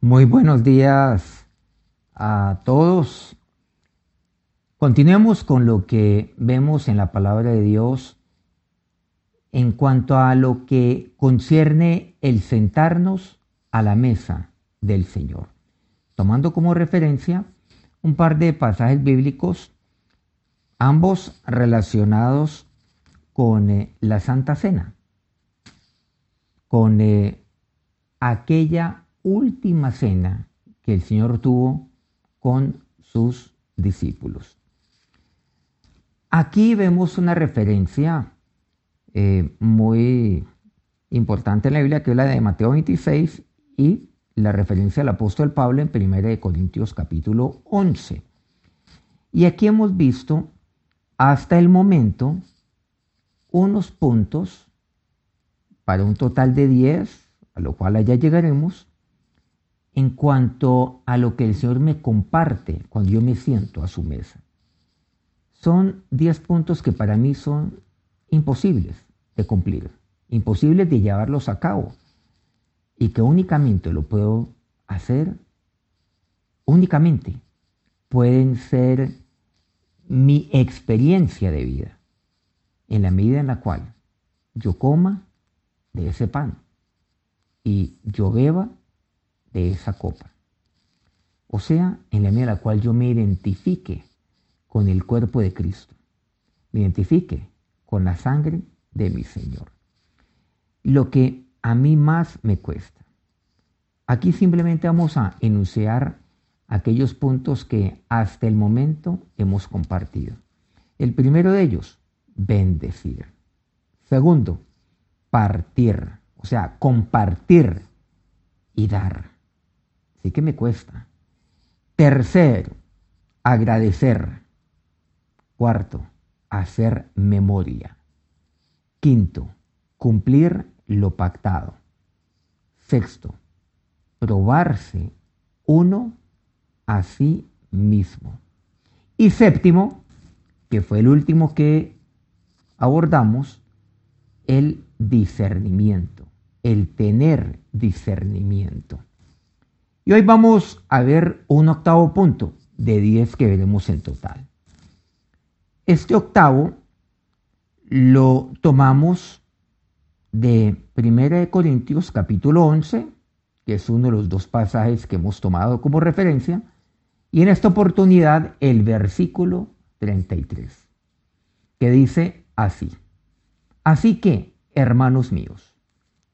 Muy buenos días a todos. Continuemos con lo que vemos en la palabra de Dios en cuanto a lo que concierne el sentarnos a la mesa del Señor, tomando como referencia un par de pasajes bíblicos, ambos relacionados con eh, la Santa Cena, con eh, aquella última cena que el Señor tuvo con sus discípulos. Aquí vemos una referencia eh, muy importante en la Biblia, que es la de Mateo 26 y la referencia al apóstol Pablo en 1 Corintios capítulo 11. Y aquí hemos visto hasta el momento unos puntos para un total de 10, a lo cual allá llegaremos, en cuanto a lo que el Señor me comparte cuando yo me siento a su mesa. Son 10 puntos que para mí son imposibles de cumplir, imposibles de llevarlos a cabo y que únicamente lo puedo hacer, únicamente pueden ser mi experiencia de vida, en la medida en la cual yo coma de ese pan y yo beba de esa copa. O sea, en la medida en la cual yo me identifique con el cuerpo de Cristo, me identifique con la sangre de mi Señor. Lo que a mí más me cuesta. Aquí simplemente vamos a enunciar aquellos puntos que hasta el momento hemos compartido. El primero de ellos, bendecir. Segundo, partir, o sea, compartir y dar sí que me cuesta. Tercero, agradecer. Cuarto, hacer memoria. Quinto, cumplir lo pactado. Sexto, probarse uno a sí mismo. Y séptimo, que fue el último que abordamos, el discernimiento, el tener discernimiento. Y hoy vamos a ver un octavo punto de 10 que veremos en total. Este octavo lo tomamos de 1 Corintios capítulo 11, que es uno de los dos pasajes que hemos tomado como referencia, y en esta oportunidad el versículo 33, que dice así. Así que, hermanos míos,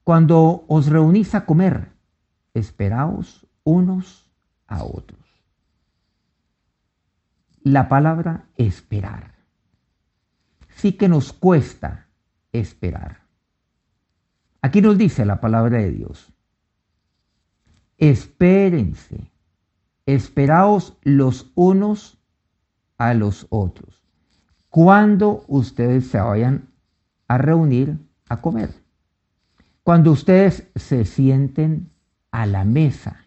cuando os reunís a comer, esperaos unos a otros. La palabra esperar. Sí que nos cuesta esperar. Aquí nos dice la palabra de Dios. Espérense, esperaos los unos a los otros. Cuando ustedes se vayan a reunir a comer. Cuando ustedes se sienten a la mesa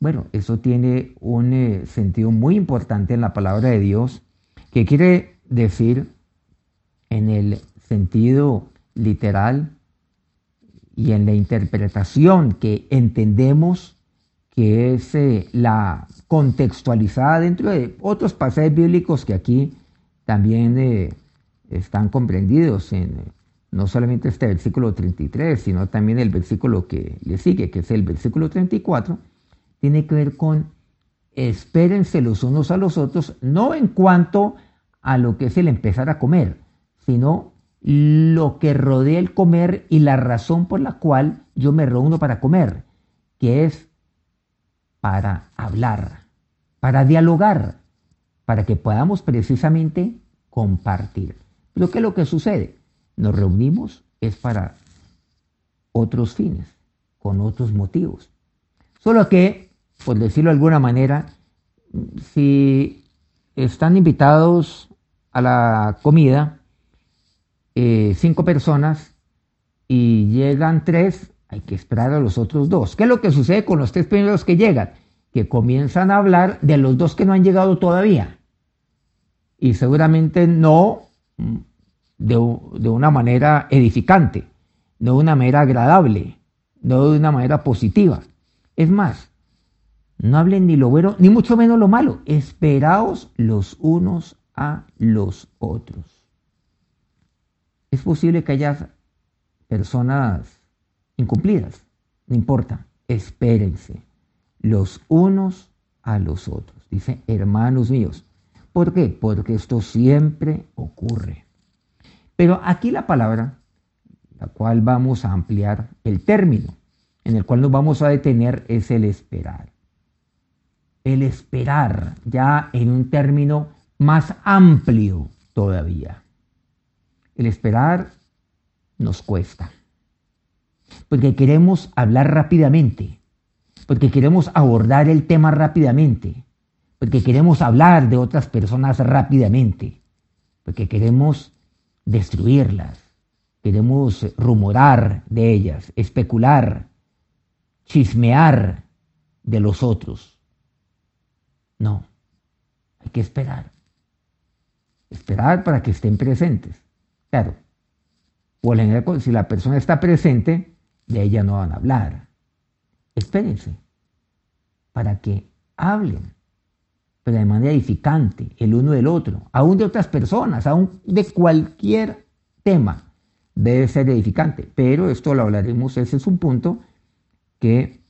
bueno, eso tiene un eh, sentido muy importante en la palabra de Dios, que quiere decir en el sentido literal y en la interpretación que entendemos que es eh, la contextualizada dentro de otros pasajes bíblicos que aquí también eh, están comprendidos en no solamente este versículo 33, sino también el versículo que le sigue, que es el versículo 34, tiene que ver con espérense los unos a los otros, no en cuanto a lo que es el empezar a comer, sino lo que rodea el comer y la razón por la cual yo me reúno para comer, que es para hablar, para dialogar, para que podamos precisamente compartir. Pero ¿qué es lo que sucede? Nos reunimos es para otros fines, con otros motivos. Solo que por decirlo de alguna manera, si están invitados a la comida eh, cinco personas y llegan tres, hay que esperar a los otros dos. ¿Qué es lo que sucede con los tres primeros que llegan? Que comienzan a hablar de los dos que no han llegado todavía. Y seguramente no de, de una manera edificante, no de una manera agradable, no de una manera positiva Es más, no hablen ni lo bueno, ni mucho menos lo malo. Esperaos los unos a los otros. Es posible que haya personas incumplidas, no importa, espérense los unos a los otros. Dice, hermanos míos. ¿Por qué? Porque esto siempre ocurre. Pero aquí la palabra, la cual vamos a ampliar el término, en el cual nos vamos a detener, es el esperar. El esperar, ya en un término más amplio todavía. El esperar nos cuesta, porque queremos hablar rápidamente, porque queremos abordar el tema rápidamente, porque queremos hablar de otras personas rápidamente, porque queremos destruirlas, queremos rumorar de ellas, especular, chismear de los otros. No, hay que esperar. Esperar para que estén presentes. Claro, o si la persona está presente, de ella no van a hablar. Espérense para que hablen de manera edificante, el uno del otro, aún de otras personas, aún de cualquier tema, debe ser edificante. Pero esto lo hablaremos, ese es un punto que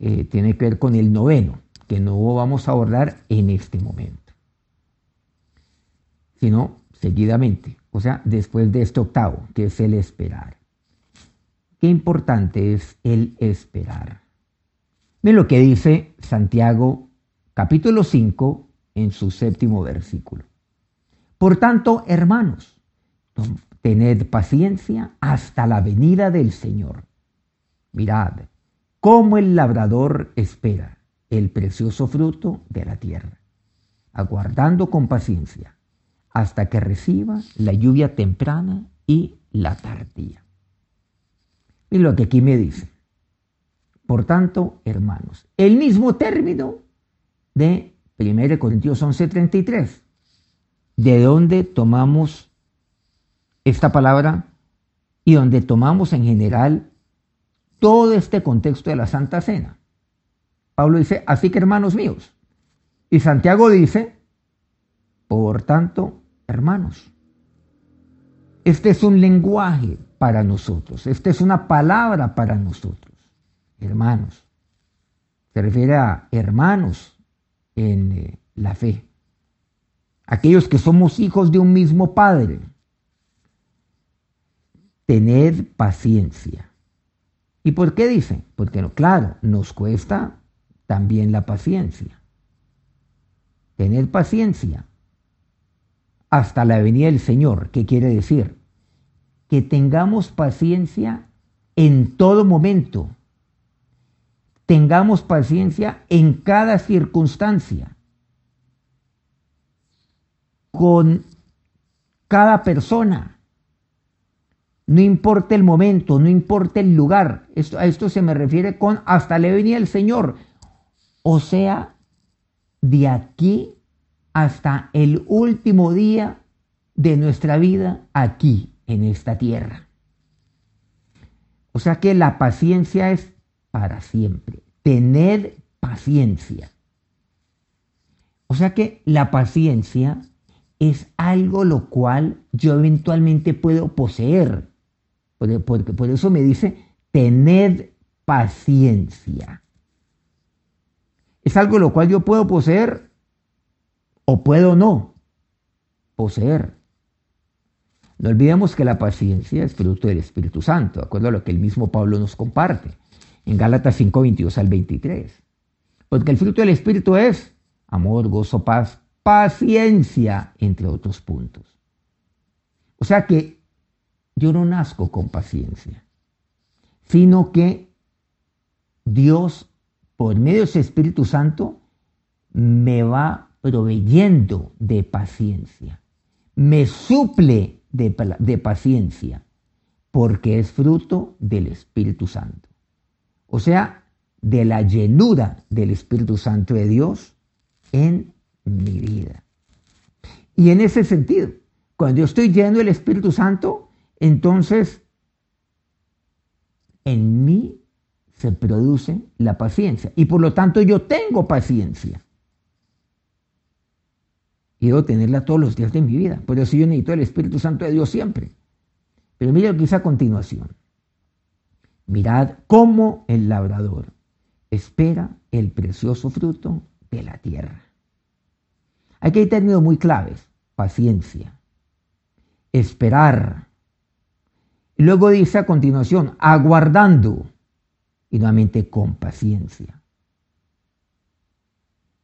eh, tiene que ver con el noveno, que no vamos a abordar en este momento, sino seguidamente, o sea, después de este octavo, que es el esperar. Qué importante es el esperar. Ven lo que dice Santiago capítulo 5, en su séptimo versículo. Por tanto, hermanos, tened paciencia hasta la venida del Señor. Mirad cómo el labrador espera el precioso fruto de la tierra, aguardando con paciencia hasta que reciba la lluvia temprana y la tardía. Y lo que aquí me dice. Por tanto, hermanos, el mismo término de 1 Corintios 11:33. ¿De dónde tomamos esta palabra y donde tomamos en general todo este contexto de la Santa Cena? Pablo dice, así que hermanos míos. Y Santiago dice, por tanto, hermanos. Este es un lenguaje para nosotros, esta es una palabra para nosotros, hermanos. Se refiere a hermanos, en eh, la fe. Aquellos que somos hijos de un mismo Padre. Tened paciencia. ¿Y por qué dice? Porque, claro, nos cuesta también la paciencia. Tener paciencia hasta la venida del Señor. ¿Qué quiere decir? Que tengamos paciencia en todo momento, tengamos paciencia en cada circunstancia, con cada persona. No importa el momento, no importa el lugar. Esto, a esto se me refiere con hasta le venía el Señor. O sea, de aquí hasta el último día de nuestra vida aquí, en esta tierra. O sea que la paciencia es para siempre. Tened paciencia. O sea que la paciencia es algo lo cual yo eventualmente puedo poseer. Porque, por eso me dice, tened paciencia. Es algo lo cual yo puedo poseer o puedo no poseer. No olvidemos que la paciencia es fruto del Espíritu Santo, de acuerdo a lo que el mismo Pablo nos comparte en Gálatas 5, 22 al 23. Porque el fruto del Espíritu es amor, gozo, paz, paciencia, entre otros puntos. O sea que yo no nazco con paciencia, sino que Dios, por medio de su Espíritu Santo, me va proveyendo de paciencia, me suple de, de paciencia, porque es fruto del Espíritu Santo o sea, de la llenura del Espíritu Santo de Dios en mi vida. Y en ese sentido, cuando yo estoy lleno del Espíritu Santo, entonces en mí se produce la paciencia. Y por lo tanto yo tengo paciencia. Y debo tenerla todos los días de mi vida. Por eso yo necesito el Espíritu Santo de Dios siempre. Pero mira lo que dice a continuación. Mirad cómo el labrador espera el precioso fruto de la tierra. Aquí hay términos muy claves. Paciencia. Esperar. Luego dice a continuación, aguardando. Y nuevamente con paciencia.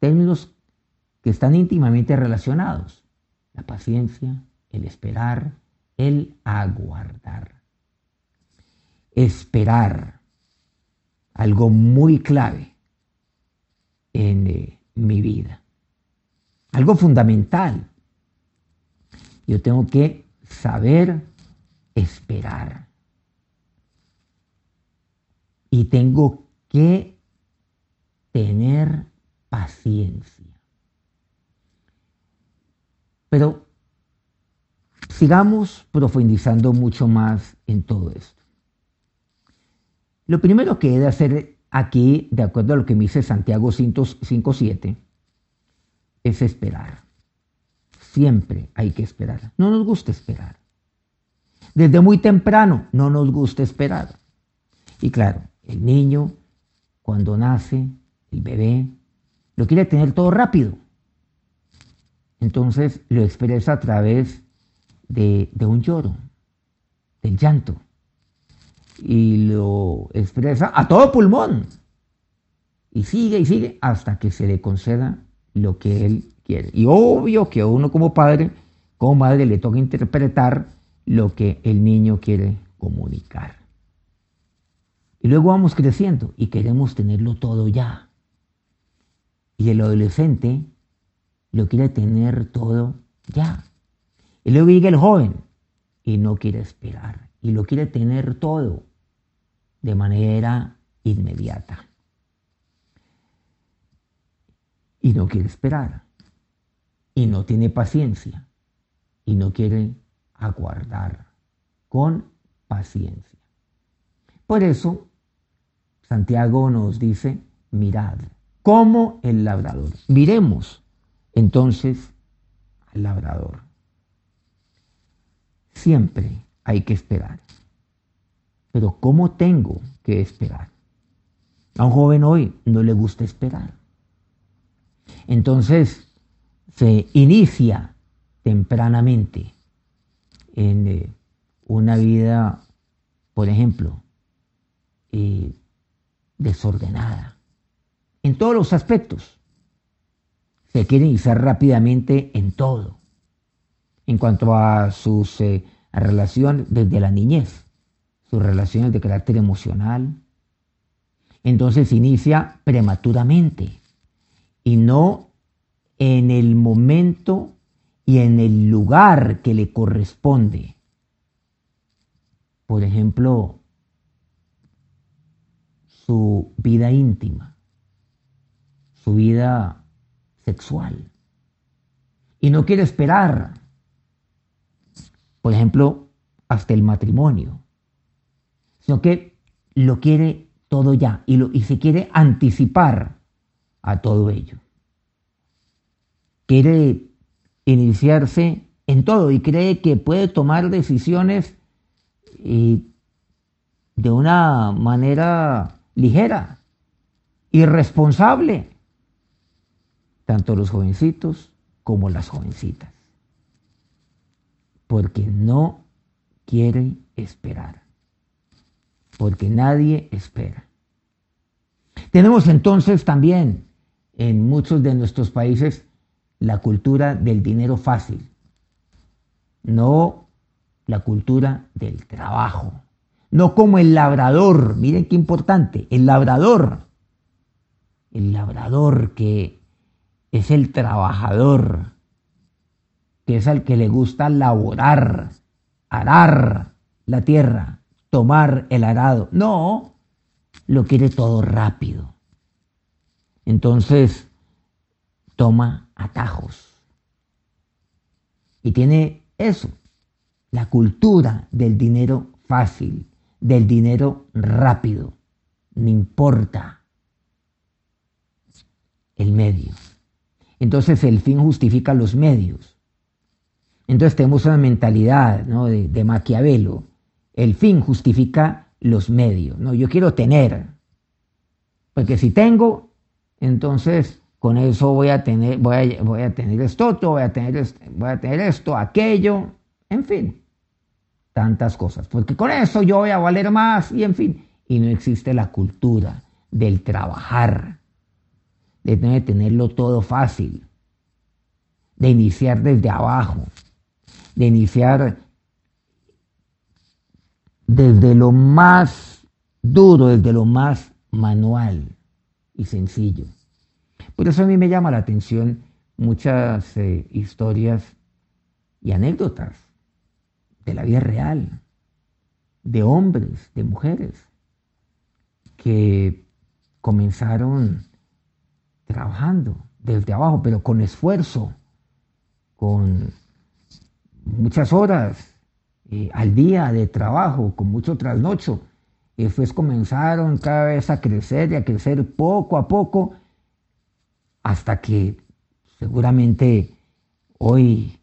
Términos que están íntimamente relacionados. La paciencia, el esperar, el aguardar. Esperar, algo muy clave en eh, mi vida. Algo fundamental. Yo tengo que saber esperar. Y tengo que tener paciencia. Pero sigamos profundizando mucho más en todo esto. Lo primero que he de hacer aquí, de acuerdo a lo que me dice Santiago 5.7, es esperar. Siempre hay que esperar. No nos gusta esperar. Desde muy temprano no nos gusta esperar. Y claro, el niño, cuando nace, el bebé, lo quiere tener todo rápido. Entonces lo expresa a través de, un lloro, del llanto. Y lo expresa a todo pulmón. Y sigue y sigue hasta que se le conceda lo que él quiere. Y obvio que a uno como padre, como madre, le toca interpretar lo que el niño quiere comunicar. Y luego vamos creciendo y queremos tenerlo todo ya. Y el adolescente lo quiere tener todo ya. Y luego llega el joven y no quiere esperar y lo quiere tener todo de manera inmediata. Y no quiere esperar y no tiene paciencia y no quiere aguardar con paciencia. Por eso Santiago nos dice, mirad, como el labrador. Miremos entonces al labrador. Siempre hay que esperar. Pero ¿cómo tengo que esperar? A un joven hoy no le gusta esperar. Entonces se inicia tempranamente en eh, una vida, por ejemplo, eh, desordenada, en todos los aspectos se quiere iniciar rápidamente en todo. En cuanto a sus eh, relaciones desde la niñez, sus relaciones de carácter emocional, entonces inicia prematuramente y no en el momento y en el lugar que le corresponde. Por ejemplo, su vida íntima, su vida sexual. Y no quiere esperar, por ejemplo, hasta el matrimonio, sino que lo quiere todo ya y, lo, y se quiere anticipar a todo ello. Quiere iniciarse en todo y cree que puede tomar decisiones de una manera ligera, irresponsable tanto los jovencitos como las jovencitas, porque no quieren esperar, porque nadie espera. Tenemos entonces también en muchos de nuestros países la cultura del dinero fácil, no la cultura del trabajo, no como el labrador, miren qué importante, el labrador, el labrador que es el trabajador, que es al que le gusta laborar, arar la tierra, tomar el arado. No, lo quiere todo rápido. Entonces, toma atajos. Y tiene eso, la cultura del dinero fácil, del dinero rápido. no importa el medio. Entonces el fin justifica los medios. Entonces tenemos una mentalidad de, de, Maquiavelo. El fin justifica los medios. ¿no? Yo quiero tener. Porque si tengo, entonces con eso voy a tener, voy a, voy a tener esto, voy a tener, voy a tener esto, aquello, en fin, tantas cosas. Porque con eso yo voy a valer más y en fin. Y no existe la cultura del trabajar, de tener, tenerlo todo fácil, de iniciar desde abajo, de iniciar desde lo más duro, desde lo más manual y sencillo. Por eso a mí me llama la atención muchas eh, historias y anécdotas de la vida real, de hombres, de mujeres, que comenzaron trabajando desde abajo, pero con esfuerzo, con muchas horas eh, al día de trabajo, con mucho trasnocho. Y después comenzaron cada vez a crecer y a crecer poco a poco, hasta que seguramente hoy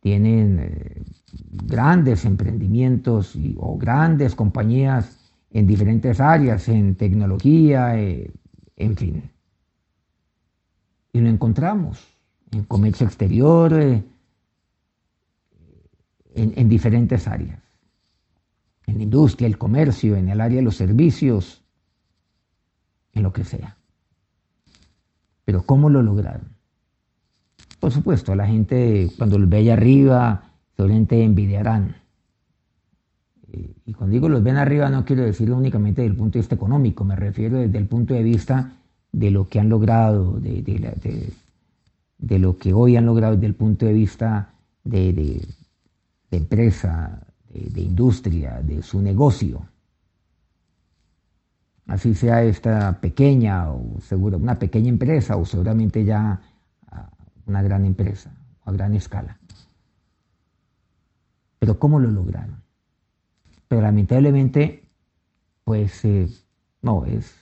tienen eh, grandes emprendimientos o grandes compañías en diferentes áreas, en tecnología, eh, en fin. Y lo encontramos en comercio exterior, eh, en, diferentes áreas. En la industria, el comercio, en el área de los servicios, en lo que sea. Pero ¿cómo lo lograron? Por supuesto, la gente cuando los ve allá arriba, solamente envidiarán. Eh, y cuando digo los ven arriba no quiero decirlo únicamente desde el punto de vista económico, me refiero desde el punto de vista de lo que han logrado, de, de, lo que hoy han logrado desde el punto de vista de, empresa, de, industria, de su negocio. Así sea esta pequeña o seguro, una pequeña empresa o seguramente ya una gran empresa a gran escala. Pero ¿cómo lo lograron? Pero lamentablemente, pues eh, no, es,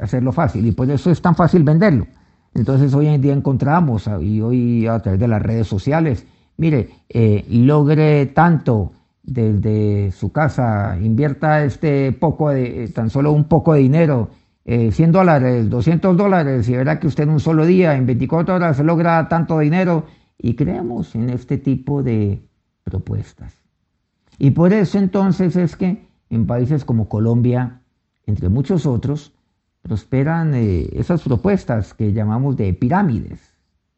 hacerlo fácil y por eso es tan fácil venderlo. Entonces hoy en día encontramos, ah, y hoy a través de las redes sociales, mire, eh, logre tanto desde su casa, invierta este poco de, tan solo un poco de dinero, 100 eh, dólares, 200 dólares, y verá que usted en un solo día, en 24 horas, logra tanto dinero, y creemos en este tipo de propuestas. Y por eso entonces es que en países como Colombia, entre muchos otros, prosperan eh, esas propuestas que llamamos de pirámides,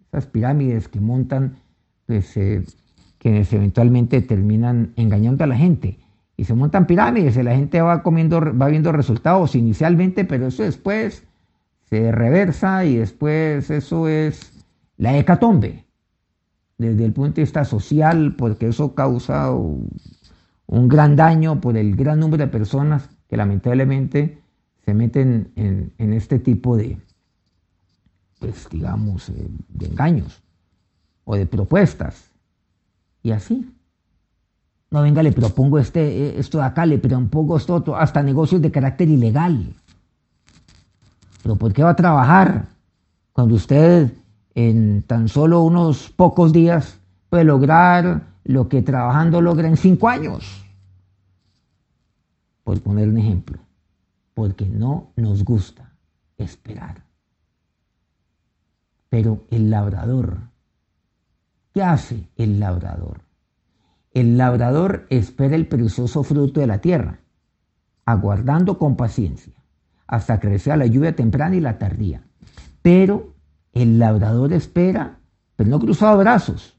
esas pirámides que montan, pues, eh, que eventualmente terminan engañando a la gente. Y se montan pirámides y la gente va, comiendo, va viendo resultados inicialmente, pero eso después se reversa y después eso es la hecatombe desde el punto de vista social, porque eso causa un gran daño por el gran número de personas que lamentablemente se meten en, este tipo de, pues digamos, eh, de engaños o de propuestas. Y así. No, venga, le propongo este, eh, esto de acá, le propongo esto hasta negocios de carácter ilegal. Pero ¿por qué va a trabajar cuando usted en tan solo unos pocos días puede lograr lo que trabajando logra en cinco años? Por poner un ejemplo porque no nos gusta esperar. Pero el labrador, ¿qué hace el labrador? El labrador espera el precioso fruto de la tierra, aguardando con paciencia, hasta que la lluvia temprana y la tardía. Pero el labrador espera, pero no cruzado brazos,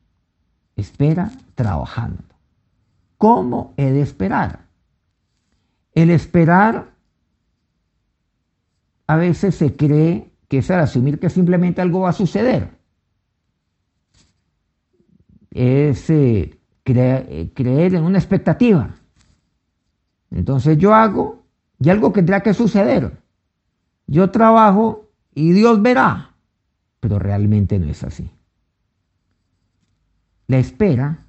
espera trabajando. ¿Cómo he de esperar? El esperar a veces se cree que es al asumir que simplemente algo va a suceder. Es eh, eh, creer en una expectativa. Entonces yo hago y algo tendrá que suceder. Yo trabajo y Dios verá. Pero realmente no es así. La espera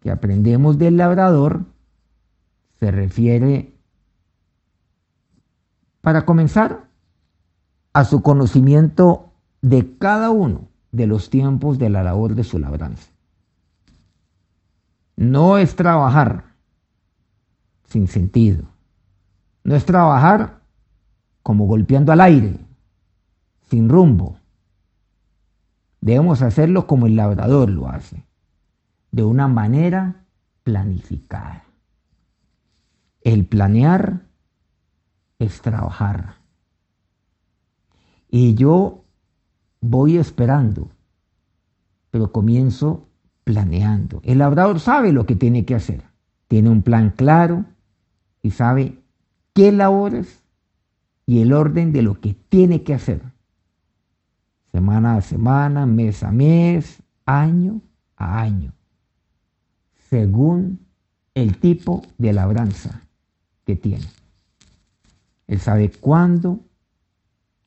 que aprendemos del labrador se refiere para comenzar, a su conocimiento de cada uno de los tiempos de la labor de su labranza. No es trabajar sin sentido. No es trabajar como golpeando al aire, sin rumbo. Debemos hacerlo como el labrador lo hace, de una manera planificada. El planear es trabajar. Y yo voy esperando, pero comienzo planeando. El labrador sabe lo que tiene que hacer. Tiene un plan claro y sabe qué labores y el orden de lo que tiene que hacer. Semana a semana, mes a mes, año a año, según el tipo de labranza que tiene. Él sabe cuándo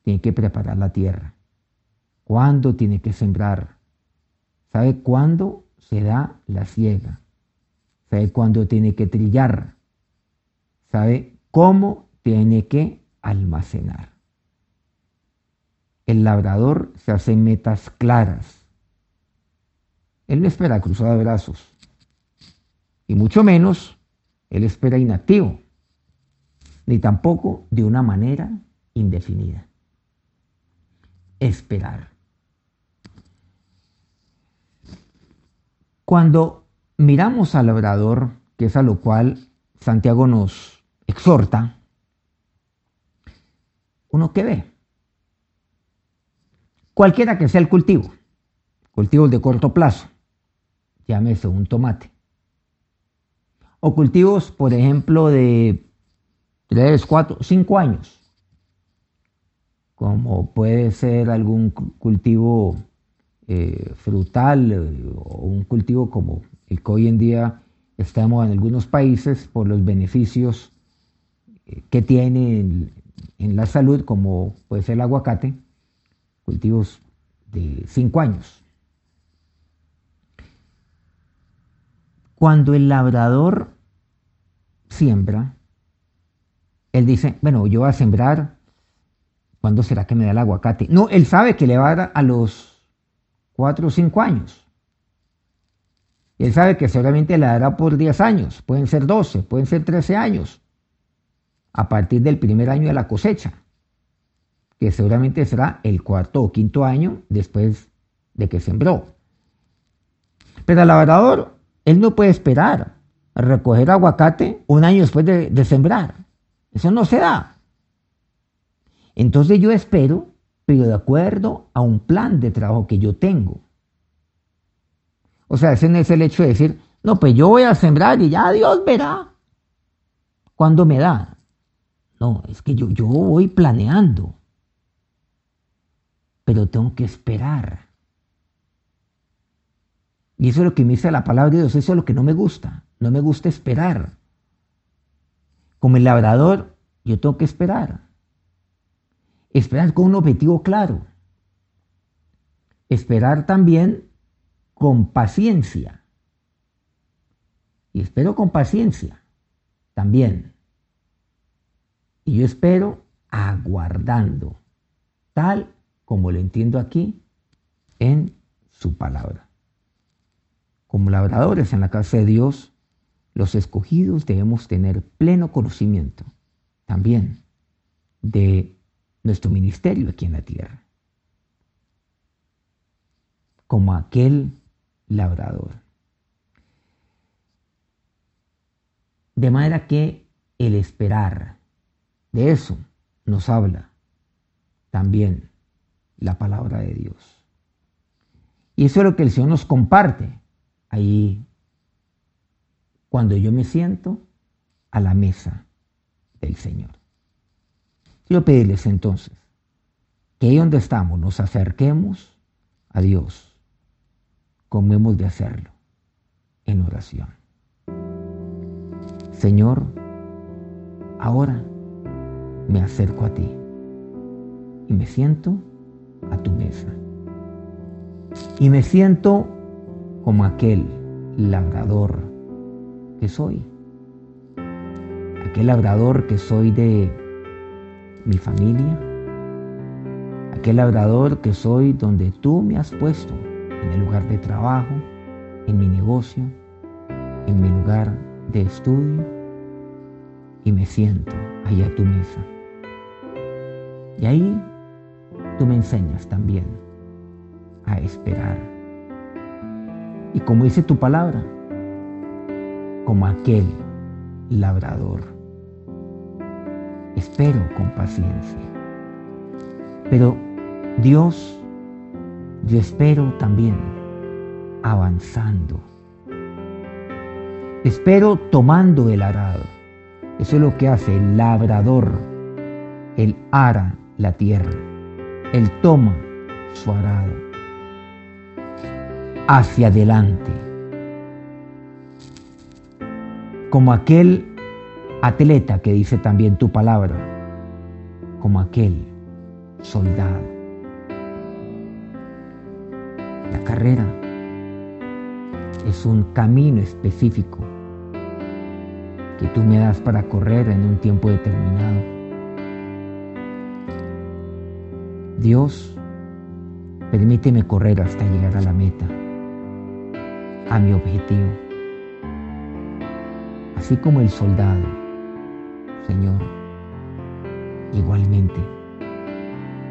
tiene que preparar la tierra, cuándo tiene que sembrar, sabe cuándo da la siega, sabe cuándo tiene que trillar, sabe cómo tiene que almacenar. El labrador se hace metas claras. Él no espera cruzado de brazos. Y mucho menos él espera inactivo, ni tampoco de una manera indefinida. Esperar. Cuando miramos al labrador, que es a lo cual Santiago nos exhorta, uno que ve. Cualquiera que sea el cultivo, cultivos de corto plazo, llámese un tomate. O cultivos, por ejemplo, de 3, 4, 5 años, como puede ser algún cultivo eh, frutal eh, o un cultivo como el que hoy en día estamos en algunos países por los beneficios eh, que tiene en la salud, como puede ser el aguacate, cultivos de cinco años. Cuando el labrador siembra, él dice, bueno, yo voy a sembrar, ¿cuándo será que me da el aguacate? No, él sabe que le va a dar a los cuatro o cinco años. Él sabe que seguramente le dará por 10 años, pueden ser 12, pueden ser 13 años a partir del primer año de la cosecha, que seguramente será el cuarto o quinto año después de que sembró. Pero el labrador, él no puede esperar recoger aguacate un año después de, de sembrar. Eso no se da. Entonces yo espero, pero de acuerdo a un plan de trabajo que yo tengo. O sea, ese no es el hecho de decir, no, pues yo voy a sembrar y ya Dios verá cuándo me da. No, es que yo, yo voy planeando, pero tengo que esperar. Y eso es lo que me dice la palabra de Dios, eso es lo que no me gusta, no me gusta esperar. Como el labrador, yo tengo que esperar. Esperar con un objetivo claro. Esperar también con paciencia. Y espero con paciencia también. Y yo espero aguardando, tal como lo entiendo aquí en su palabra. Como labradores en la casa de Dios, los escogidos debemos tener pleno conocimiento también de nuestro ministerio aquí en la tierra. Como aquel labrador. De manera que el esperar, de eso nos habla también la palabra de Dios. Y eso es lo que el Señor nos comparte ahí cuando yo me siento a la mesa del Señor. Quiero pedirles entonces que ahí donde estamos nos acerquemos a Dios como hemos de hacerlo en oración. Señor, ahora me acerco a ti y me siento a tu mesa. Y me siento como aquel labrador que soy. Aquel labrador que soy de mi familia, aquel labrador que soy donde tú me has puesto, en el lugar de trabajo, en mi negocio, en mi lugar de estudio, y me siento ahí a tu mesa. Y ahí tú me enseñas también a esperar. Y como dice tu palabra, como aquel labrador. Espero con paciencia. Pero Dios, yo espero también avanzando. Espero tomando el arado. Eso es lo que hace el labrador. Él ara la tierra. Él toma su arado. Hacia adelante como aquel atleta que dice también tu palabra, como aquel soldado. La carrera es un camino específico que tú me das para correr en un tiempo determinado. Dios, permíteme correr hasta llegar a la meta, a mi objetivo así como el soldado, Señor, igualmente,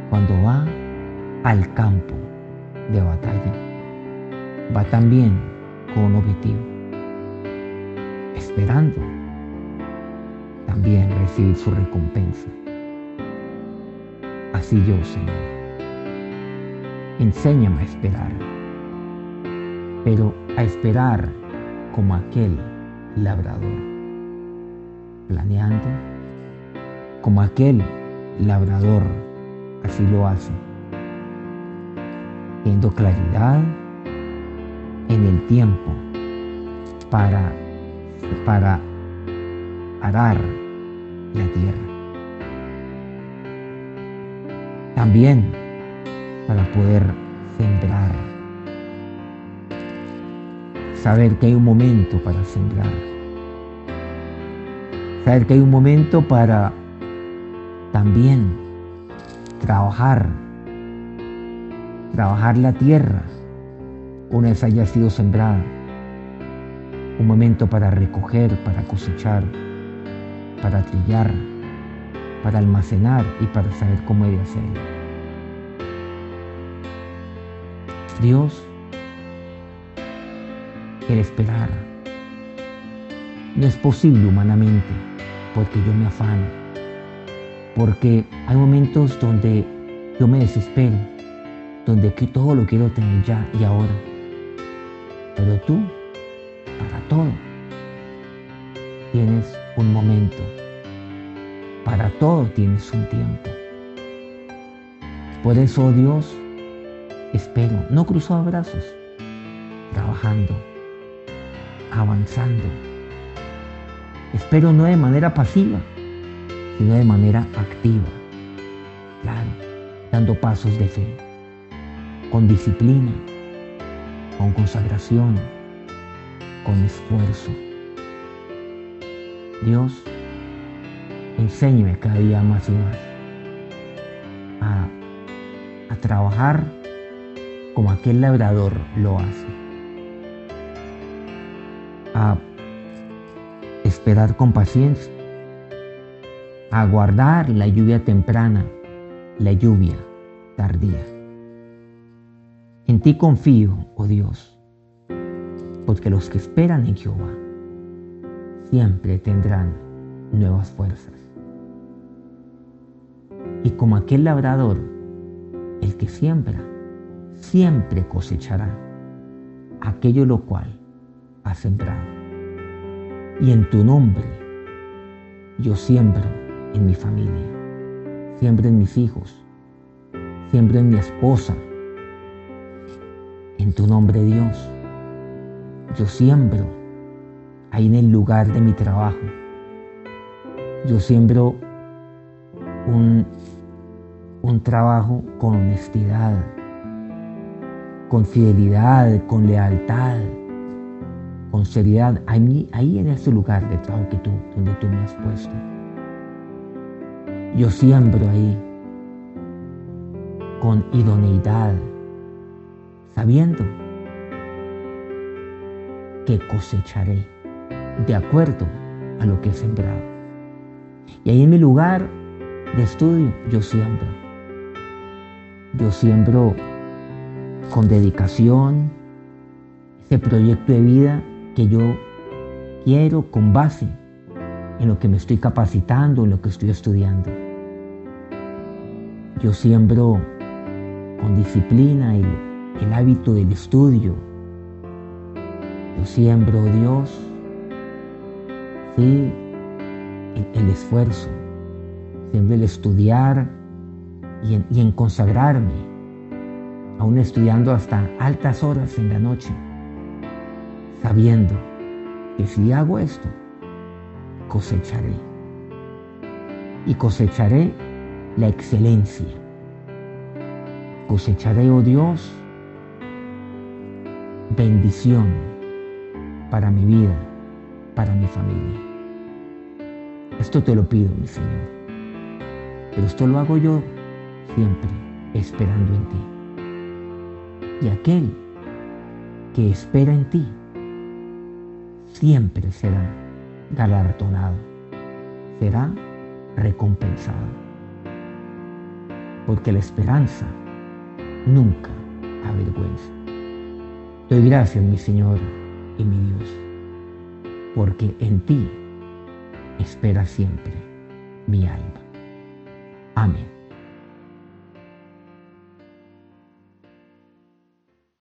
cuando va al campo de batalla, va también con un objetivo, esperando también recibir su recompensa. Así yo, Señor, enséñame a esperar, pero a esperar como aquel labrador, planeando como aquel labrador así lo hace, teniendo claridad en el tiempo para, para arar la tierra. También para poder sembrar saber que hay un momento para sembrar, saber que hay un momento para también trabajar, trabajar la tierra una vez haya sido sembrada, un momento para recoger, para cosechar, para trillar, para almacenar y para saber cómo he de hacerlo. Dios el esperar. No es posible humanamente porque yo me afano, porque hay momentos donde yo me desespero, donde todo lo quiero tener ya y ahora. Pero tú, para todo, tienes un momento, para todo tienes un tiempo. Por eso, Dios, espero, no cruzado brazos, trabajando avanzando. Espero no de manera pasiva, sino de manera activa. Claro, dando pasos de fe, con disciplina, con consagración, con esfuerzo. Dios, enséñame cada día más y más a, a trabajar como aquel labrador lo hace a esperar con paciencia, a guardar la lluvia temprana, la lluvia tardía. En ti confío, oh Dios, porque los que esperan en Jehová siempre tendrán nuevas fuerzas. Y como aquel labrador, el que siembra, siempre cosechará aquello lo cual ha sembrado. Y en tu nombre yo siembro en mi familia, siembro en mis hijos, siembro en mi esposa. En tu nombre Dios, yo siembro ahí en el lugar de mi trabajo. Yo siembro un, un trabajo con honestidad, con fidelidad, con lealtad, con seriedad ahí, en ese lugar de trabajo que tú, donde tú me has puesto. Yo siembro ahí con idoneidad, sabiendo que cosecharé de acuerdo a lo que he sembrado. Y ahí en mi lugar de estudio yo siembro. Yo siembro con dedicación ese proyecto de vida que yo quiero con base en lo que me estoy capacitando, en lo que estoy estudiando. Yo siembro con disciplina el, el hábito del estudio. Yo siembro, Dios, sí, el, el esfuerzo, siembro el estudiar y en, y en consagrarme, aún estudiando hasta altas horas en la noche, sabiendo que si hago esto, cosecharé. Y cosecharé la excelencia. Cosecharé, oh Dios, bendición para mi vida, para mi familia. Esto te lo pido, mi Señor. Pero esto lo hago yo siempre esperando en ti. Y aquel que espera en ti siempre será galardonado, será recompensado. Porque la esperanza nunca avergüenza. Doy gracias, mi Señor y mi Dios, porque en ti espera siempre mi alma. Amén.